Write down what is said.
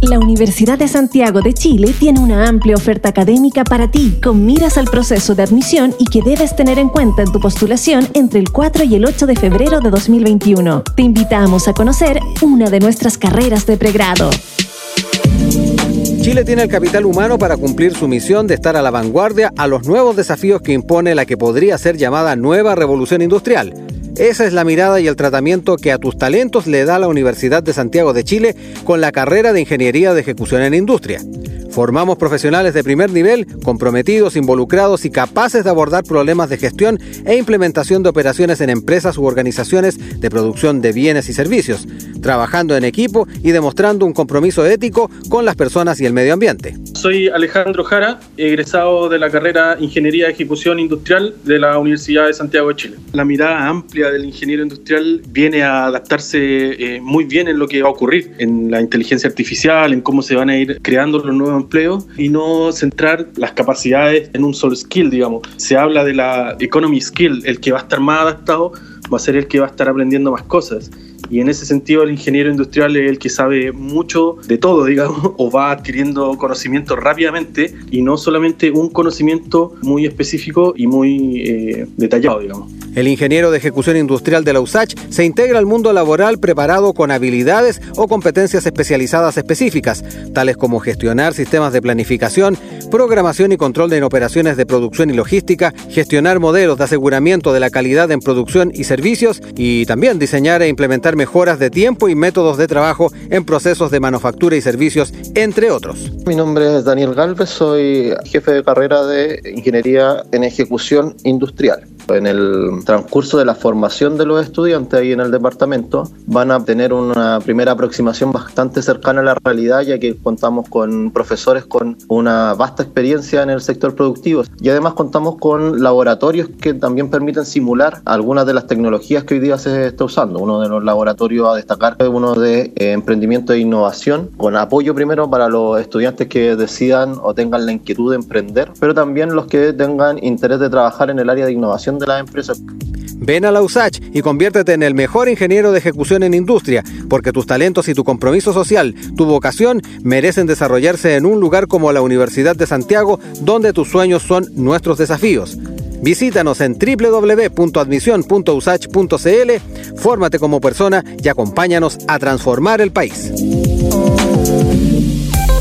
La Universidad de Santiago de Chile tiene una amplia oferta académica para ti, con miras al proceso de admisión y que debes tener en cuenta en tu postulación entre el 4 y el 8 de febrero de 2021. Te invitamos a conocer una de nuestras carreras de pregrado. Chile tiene el capital humano para cumplir su misión de estar a la vanguardia a los nuevos desafíos que impone la que podría ser llamada nueva revolución industrial. Esa es la mirada y el tratamiento que a tus talentos le da la Universidad de Santiago de Chile con la carrera de Ingeniería de Ejecución en Industria. Formamos profesionales de primer nivel, comprometidos, involucrados y capaces de abordar problemas de gestión e implementación de operaciones en empresas u organizaciones de producción de bienes y servicios, trabajando en equipo y demostrando un compromiso ético con las personas y el medio ambiente. Soy Alejandro Jara, egresado de la carrera Ingeniería de Ejecución Industrial de la Universidad de Santiago de Chile. La mirada amplia del ingeniero industrial viene a adaptarse eh, muy bien en lo que va a ocurrir, en la inteligencia artificial, en cómo se van a ir creando los nuevos empleo y no centrar las capacidades en un solo skill, digamos. Se habla de la economy skill, el que va a estar más adaptado va a ser el que va a estar aprendiendo más cosas. Y en ese sentido el ingeniero industrial es el que sabe mucho de todo, digamos, o va adquiriendo conocimiento rápidamente y no solamente un conocimiento muy específico y muy eh, detallado, digamos. El ingeniero de ejecución industrial de la USACH se integra al mundo laboral preparado con habilidades o competencias especializadas específicas, tales como gestionar sistemas de planificación, programación y control de operaciones de producción y logística, gestionar modelos de aseguramiento de la calidad en producción y servicios y también diseñar e implementar mejoras de tiempo y métodos de trabajo en procesos de manufactura y servicios, entre otros. Mi nombre es Daniel Galvez, soy jefe de carrera de Ingeniería en Ejecución Industrial. En el transcurso de la formación de los estudiantes ahí en el departamento van a tener una primera aproximación bastante cercana a la realidad ya que contamos con profesores con una vasta experiencia en el sector productivo y además contamos con laboratorios que también permiten simular algunas de las tecnologías que hoy día se está usando. Uno de los laboratorios a destacar es uno de eh, emprendimiento e innovación con apoyo primero para los estudiantes que decidan o tengan la inquietud de emprender, pero también los que tengan interés de trabajar en el área de innovación de la empresa. Ven a la USACH y conviértete en el mejor ingeniero de ejecución en industria, porque tus talentos y tu compromiso social, tu vocación, merecen desarrollarse en un lugar como la Universidad de Santiago, donde tus sueños son nuestros desafíos. Visítanos en www.admisión.usach.cl, fórmate como persona y acompáñanos a transformar el país.